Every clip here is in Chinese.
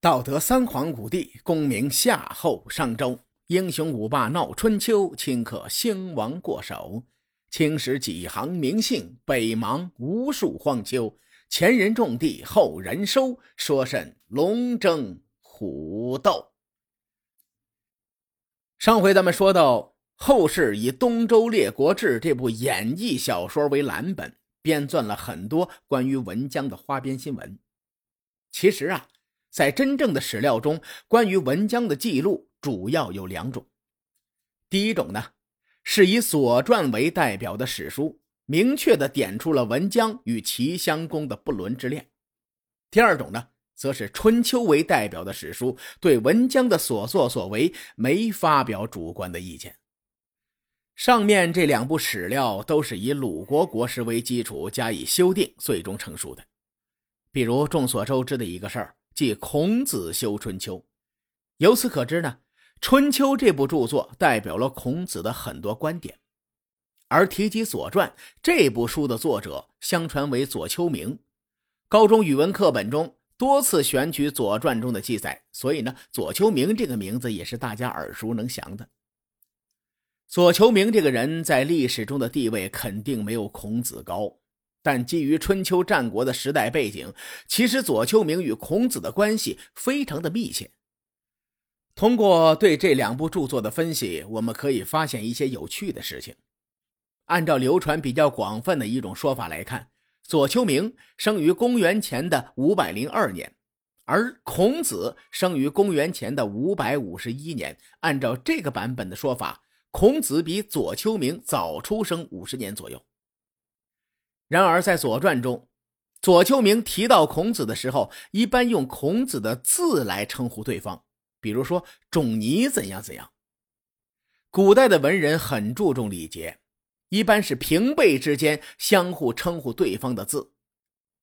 道德三皇五帝，功名夏后商周，英雄五霸闹春秋，顷刻兴亡过手。青史几行名姓，北邙无数荒丘。前人种地，后人收，说甚龙争虎斗？上回咱们说到，后世以《东周列国志》这部演义小说为蓝本，编撰了很多关于文姜的花边新闻。其实啊，在真正的史料中，关于文姜的记录主要有两种。第一种呢，是以《左传》为代表的史书，明确的点出了文姜与齐襄公的不伦之恋；第二种呢，则是《春秋》为代表的史书，对文姜的所作所为没发表主观的意见。上面这两部史料都是以鲁国国史为基础加以修订，最终成书的。比如众所周知的一个事儿，即孔子修《春秋》。由此可知呢，《春秋》这部著作代表了孔子的很多观点。而提及《左传》这部书的作者，相传为左丘明。高中语文课本中多次选取《左传》中的记载，所以呢，左丘明这个名字也是大家耳熟能详的。左丘明这个人在历史中的地位肯定没有孔子高。但基于春秋战国的时代背景，其实左丘明与孔子的关系非常的密切。通过对这两部著作的分析，我们可以发现一些有趣的事情。按照流传比较广泛的一种说法来看，左丘明生于公元前的五百零二年，而孔子生于公元前的五百五十一年。按照这个版本的说法，孔子比左丘明早出生五十年左右。然而，在《左传》中，左丘明提到孔子的时候，一般用孔子的字来称呼对方，比如说“仲尼”怎样怎样。古代的文人很注重礼节，一般是平辈之间相互称呼对方的字。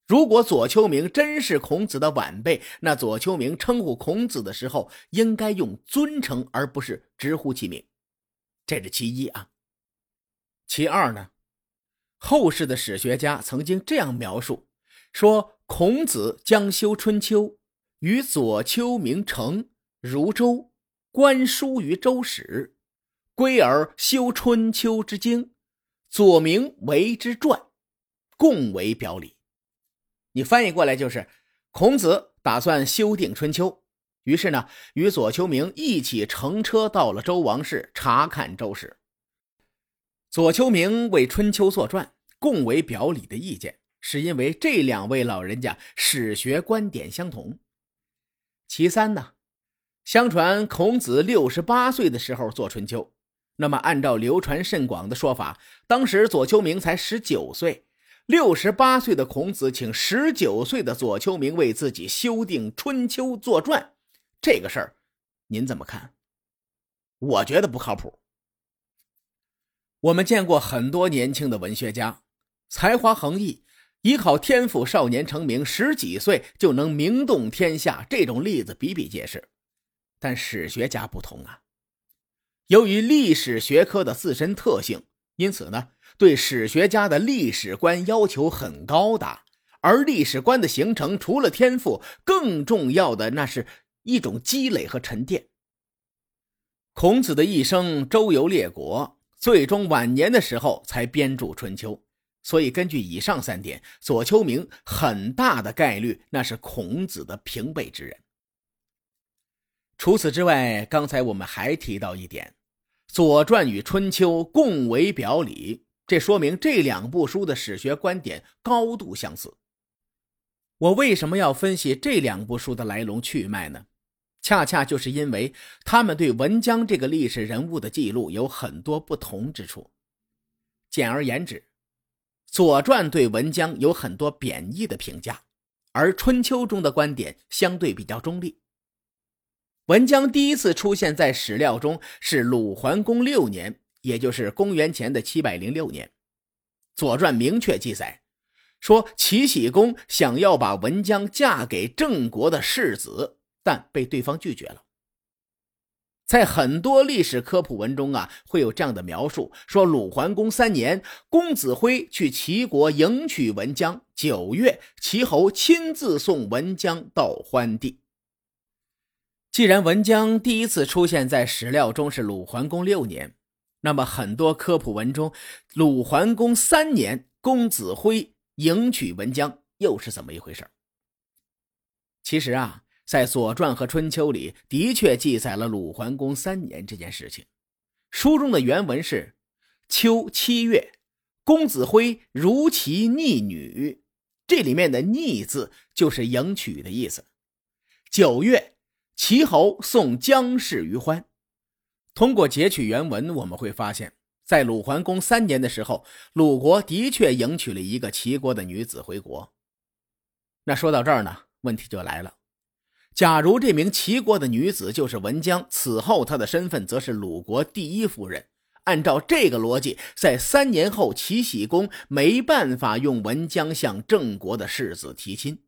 如果左丘明真是孔子的晚辈，那左丘明称呼孔子的时候，应该用尊称，而不是直呼其名。这是其一啊。其二呢？后世的史学家曾经这样描述：说孔子将修《春秋》，与左丘明成如周，观书于周史，归而修《春秋》之经，左明为之传，共为表里。你翻译过来就是：孔子打算修订《春秋》，于是呢，与左丘明一起乘车到了周王室查看周史。左丘明为《春秋》作传，共为表里的意见，是因为这两位老人家史学观点相同。其三呢，相传孔子六十八岁的时候做《春秋》，那么按照流传甚广的说法，当时左丘明才十九岁。六十八岁的孔子请十九岁的左丘明为自己修订《春秋》作传，这个事儿您怎么看？我觉得不靠谱。我们见过很多年轻的文学家，才华横溢，依靠天赋少年成名，十几岁就能名动天下，这种例子比比皆是。但史学家不同啊，由于历史学科的自身特性，因此呢，对史学家的历史观要求很高的。而历史观的形成，除了天赋，更重要的那是一种积累和沉淀。孔子的一生周游列国。最终晚年的时候才编著《春秋》，所以根据以上三点，左丘明很大的概率那是孔子的平辈之人。除此之外，刚才我们还提到一点，《左传》与《春秋》共为表里，这说明这两部书的史学观点高度相似。我为什么要分析这两部书的来龙去脉呢？恰恰就是因为他们对文姜这个历史人物的记录有很多不同之处。简而言之，《左传》对文姜有很多贬义的评价，而《春秋》中的观点相对比较中立。文姜第一次出现在史料中是鲁桓公六年，也就是公元前的七百零六年，《左传》明确记载说齐僖公想要把文姜嫁给郑国的世子。但被对方拒绝了。在很多历史科普文中啊，会有这样的描述：说鲁桓公三年，公子辉去齐国迎娶文姜，九月，齐侯亲自送文姜到欢地。既然文姜第一次出现在史料中是鲁桓公六年，那么很多科普文中，鲁桓公三年公子辉迎娶文姜又是怎么一回事？其实啊，在《左传》和《春秋》里的确记载了鲁桓公三年这件事情。书中的原文是：秋七月，公子辉如其逆女，这里面的“逆”字就是迎娶的意思。九月。齐侯送姜氏于欢。通过截取原文，我们会发现，在鲁桓公三年的时候，鲁国的确迎娶了一个齐国的女子回国。那说到这儿呢，问题就来了：假如这名齐国的女子就是文姜，此后她的身份则是鲁国第一夫人。按照这个逻辑，在三年后，齐僖公没办法用文姜向郑国的世子提亲。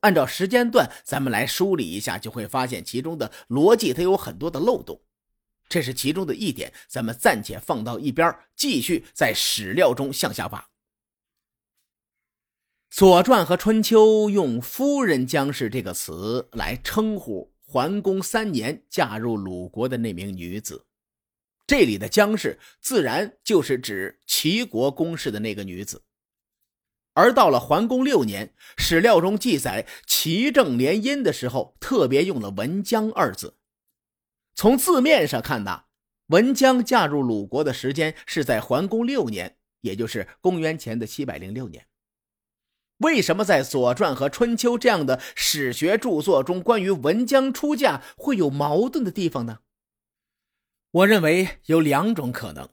按照时间段，咱们来梳理一下，就会发现其中的逻辑它有很多的漏洞。这是其中的一点，咱们暂且放到一边，继续在史料中向下挖。《左传》和《春秋》用“夫人姜氏”这个词来称呼桓公三年嫁入鲁国的那名女子，这里的姜氏自然就是指齐国公室的那个女子。而到了桓公六年，史料中记载齐郑联姻的时候，特别用了“文姜”二字。从字面上看呐，文姜嫁入鲁国的时间是在桓公六年，也就是公元前的七百零六年。为什么在《左传》和《春秋》这样的史学著作中，关于文姜出嫁会有矛盾的地方呢？我认为有两种可能，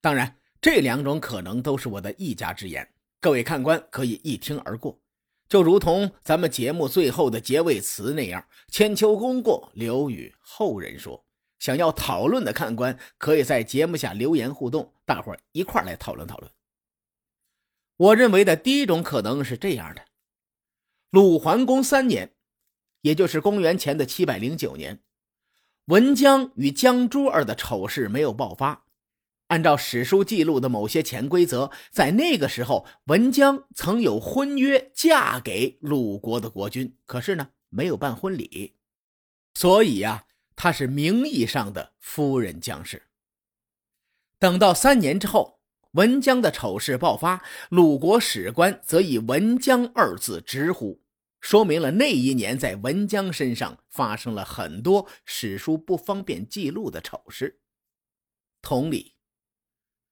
当然，这两种可能都是我的一家之言。各位看官可以一听而过，就如同咱们节目最后的结尾词那样：“千秋功过留与后人说。”想要讨论的看官可以在节目下留言互动，大伙儿一块来讨论讨论。我认为的第一种可能是这样的：鲁桓公三年，也就是公元前的七百零九年，文姜与姜珠儿的丑事没有爆发。按照史书记录的某些潜规则，在那个时候，文姜曾有婚约嫁给鲁国的国君，可是呢，没有办婚礼，所以呀，她是名义上的夫人姜氏。等到三年之后，文姜的丑事爆发，鲁国史官则以“文姜”二字直呼，说明了那一年在文姜身上发生了很多史书不方便记录的丑事。同理。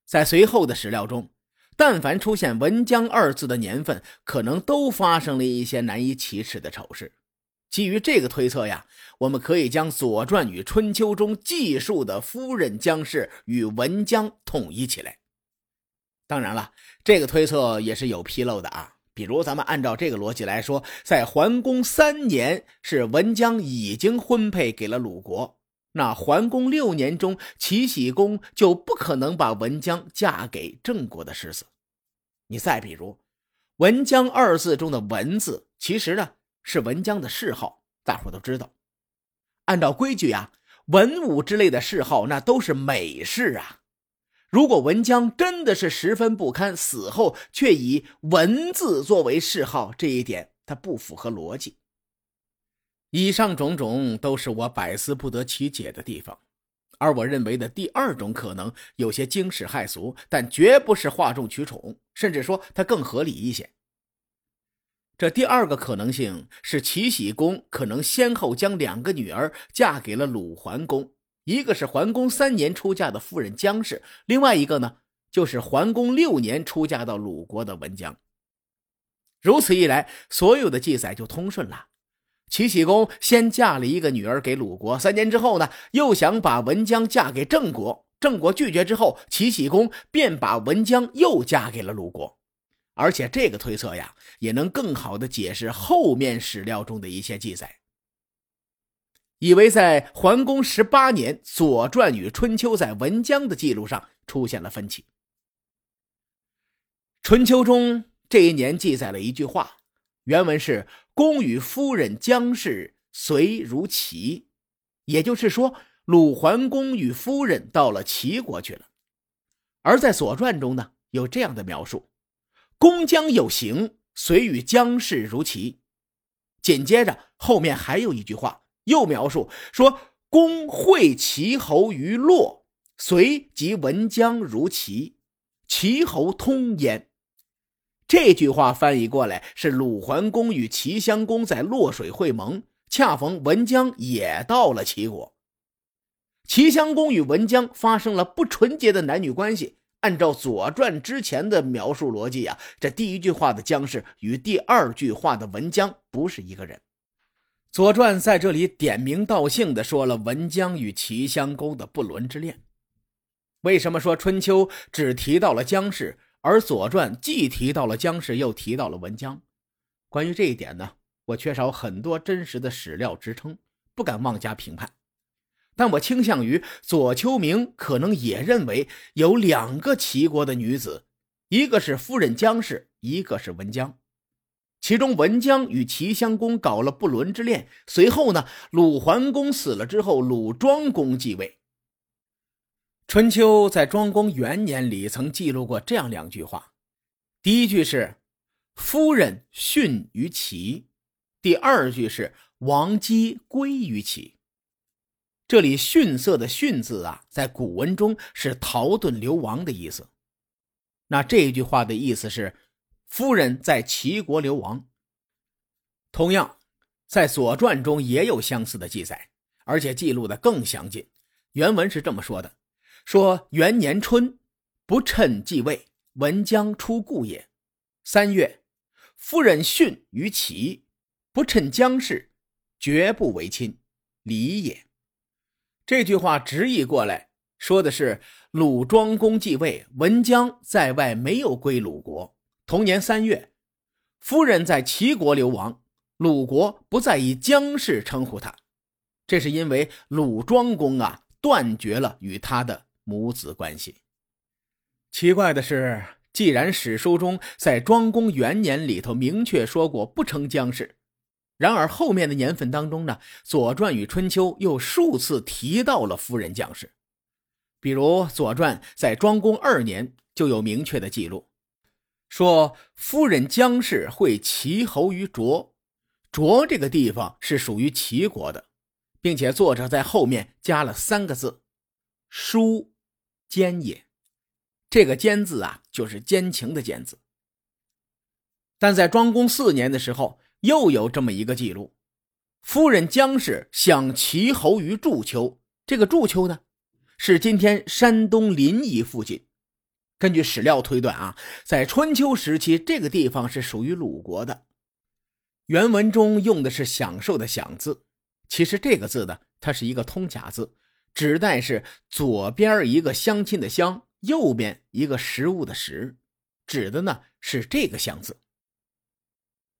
在随后的史料中，但凡出现“文姜”二字的年份，可能都发生了一些难以启齿的丑事。基于这个推测呀，我们可以将《左传》与《春秋》中记述的夫人姜氏与文姜统一起来。当然了，这个推测也是有纰漏的啊。比如，咱们按照这个逻辑来说，在桓公三年，是文姜已经婚配给了鲁国。那桓公六年中，齐僖公就不可能把文姜嫁给郑国的世子。你再比如，“文姜”二字中的“文”字，其实呢是文姜的谥号，大伙都知道。按照规矩啊，文武之类的谥号那都是美事啊。如果文姜真的是十分不堪，死后却以“文”字作为谥号，这一点它不符合逻辑。以上种种都是我百思不得其解的地方，而我认为的第二种可能有些惊世骇俗，但绝不是哗众取宠，甚至说它更合理一些。这第二个可能性是齐僖公可能先后将两个女儿嫁给了鲁桓公，一个是桓公三年出嫁的夫人姜氏，另外一个呢就是桓公六年出嫁到鲁国的文姜。如此一来，所有的记载就通顺了。齐僖公先嫁了一个女儿给鲁国，三年之后呢，又想把文姜嫁给郑国，郑国拒绝之后，齐僖公便把文姜又嫁给了鲁国。而且这个推测呀，也能更好的解释后面史料中的一些记载。以为在桓公十八年，《左传》与《春秋》在文姜的记录上出现了分歧。《春秋》中这一年记载了一句话，原文是。公与夫人姜氏随如齐，也就是说，鲁桓公与夫人到了齐国去了。而在《左传》中呢，有这样的描述：公姜有行，随与姜氏如齐。紧接着后面还有一句话，又描述说：“公会齐侯于洛，随即文姜如齐，齐侯通焉。”这句话翻译过来是：鲁桓公与齐襄公在洛水会盟，恰逢文姜也到了齐国。齐襄公与文姜发生了不纯洁的男女关系。按照《左传》之前的描述逻辑啊，这第一句话的姜氏与第二句话的文姜不是一个人。《左传》在这里点名道姓的说了文姜与齐襄公的不伦之恋。为什么说《春秋》只提到了姜氏，而《左传》既提到了姜氏，又提到了文姜？关于这一点呢，我缺少很多真实的史料支撑，不敢妄加评判。但我倾向于左丘明可能也认为有两个齐国的女子，一个是夫人姜氏，一个是文姜。其中文姜与齐襄公搞了不伦之恋。随后呢，鲁桓公死了之后，鲁庄公继位。春秋在庄公元年里曾记录过这样两句话：第一句是“夫人殉于齐”，第二句是“王姬归于齐”。这里“逊色”的“逊”字啊，在古文中是逃遁流亡的意思。那这句话的意思是，夫人在齐国流亡。同样，在《左传》中也有相似的记载，而且记录的更详尽。原文是这么说的：“说元年春，不趁继位，文姜出故也。三月，夫人逊于齐，不趁姜氏，绝不为亲，礼也。”这句话直译过来，说的是鲁庄公继位，文姜在外没有归鲁国。同年三月，夫人在齐国流亡，鲁国不再以姜氏称呼他，这是因为鲁庄公啊断绝了与他的母子关系。奇怪的是，既然史书中在庄公元年里头明确说过不称姜氏。然而后面的年份当中呢，《左传》与《春秋》又数次提到了夫人姜氏，比如《左传》在庄公二年就有明确的记录，说夫人姜氏会齐侯于卓，卓这个地方是属于齐国的，并且作者在后面加了三个字“叔坚也”，这个“坚”字啊，就是奸情的“奸”字。但在庄公四年的时候。又有这么一个记录，夫人姜氏享齐侯于祝丘。这个祝丘呢，是今天山东临沂附近。根据史料推断啊，在春秋时期，这个地方是属于鲁国的。原文中用的是“享受”的“享”字，其实这个字呢，它是一个通假字，指代是左边一个相亲的“相”，右边一个食物的“食”，指的呢是这个“相”字。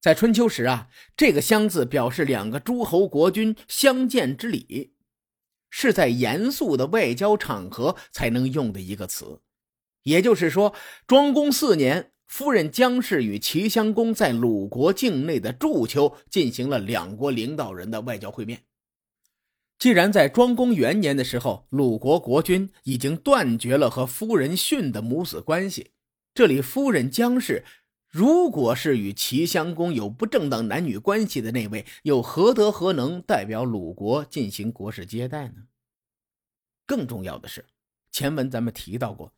在春秋时啊，这个“相”字表示两个诸侯国君相见之礼，是在严肃的外交场合才能用的一个词。也就是说，庄公四年，夫人姜氏与齐襄公在鲁国境内的祝丘进行了两国领导人的外交会面。既然在庄公元年的时候，鲁国国君已经断绝了和夫人训的母子关系，这里夫人姜氏。如果是与齐襄公有不正当男女关系的那位，又何德何能代表鲁国进行国事接待呢？更重要的是，前文咱们提到过，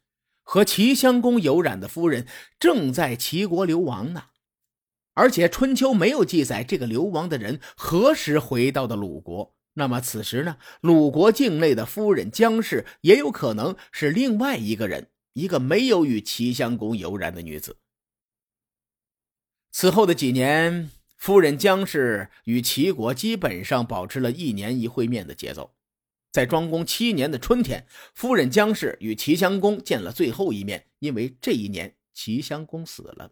和齐襄公有染的夫人正在齐国流亡呢，而且春秋没有记载这个流亡的人何时回到的鲁国。那么此时呢，鲁国境内的夫人姜氏也有可能是另外一个人，一个没有与齐襄公有染的女子。此后的几年，夫人姜氏与齐国基本上保持了一年一会面的节奏。在庄公七年的春天，夫人姜氏与齐襄公见了最后一面，因为这一年齐襄公死了。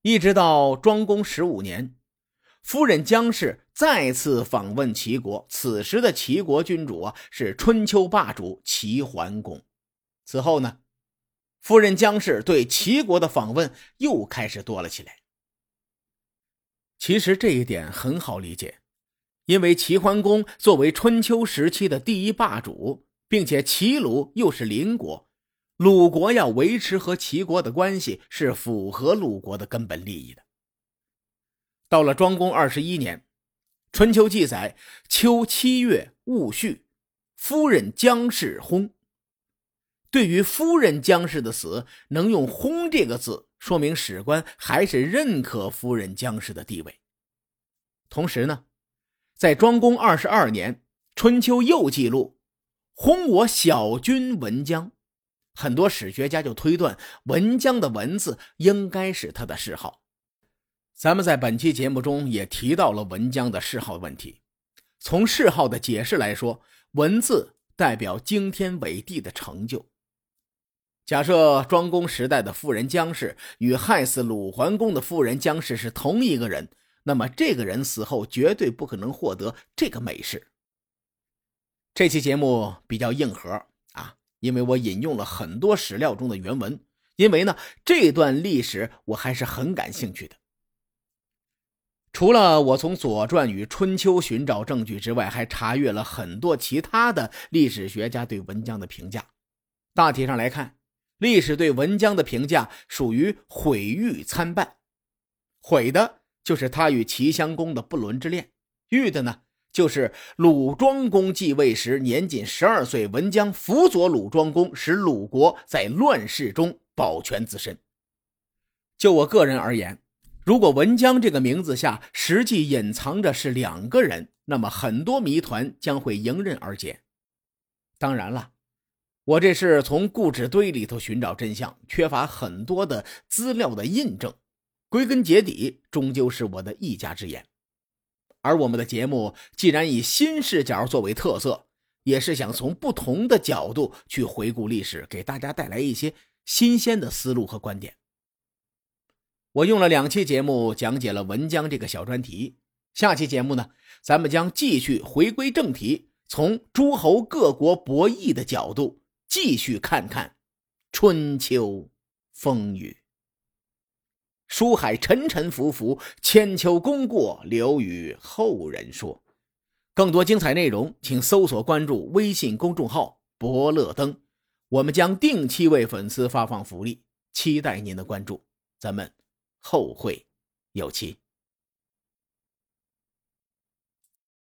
一直到庄公十五年，夫人姜氏再次访问齐国，此时的齐国君主啊是春秋霸主齐桓公。此后呢？夫人姜氏对齐国的访问又开始多了起来。其实这一点很好理解，因为齐桓公作为春秋时期的第一霸主，并且齐鲁又是邻国，鲁国要维持和齐国的关系是符合鲁国的根本利益的。到了庄公二十一年，春秋记载：秋七月戊戌，夫人姜氏薨。对于夫人姜氏的死，能用“薨”这个字，说明史官还是认可夫人姜氏的地位。同时呢，在庄公二十二年，春秋又记录：“轰我小君文姜。”很多史学家就推断文姜的“文”字应该是他的谥号。咱们在本期节目中也提到了文姜的谥号问题。从谥号的解释来说，“文”字代表惊天伟地的成就。假设庄公时代的夫人姜氏与害死鲁桓公的夫人姜氏是同一个人，那么这个人死后绝对不可能获得这个美事。这期节目比较硬核啊，因为我引用了很多史料中的原文，因为呢这段历史我还是很感兴趣的。除了我从《左传》与《春秋》寻找证据之外，还查阅了很多其他的历史学家对文姜的评价。大体上来看。历史对文姜的评价属于毁誉参半，毁的就是他与齐襄公的不伦之恋，誉的呢就是鲁庄公继位时年仅十二岁，文姜辅佐鲁庄公，使鲁国在乱世中保全自身。就我个人而言，如果文姜这个名字下实际隐藏着是两个人，那么很多谜团将会迎刃而解。当然了。我这是从故纸堆里头寻找真相，缺乏很多的资料的印证，归根结底终究是我的一家之言。而我们的节目既然以新视角作为特色，也是想从不同的角度去回顾历史，给大家带来一些新鲜的思路和观点。我用了两期节目讲解了文姜这个小专题，下期节目呢，咱们将继续回归正题，从诸侯各国博弈的角度。继续看看春秋风雨，书海沉沉浮浮，千秋功过留与后人说。更多精彩内容，请搜索关注微信公众号“伯乐灯”，我们将定期为粉丝发放福利，期待您的关注。咱们后会有期。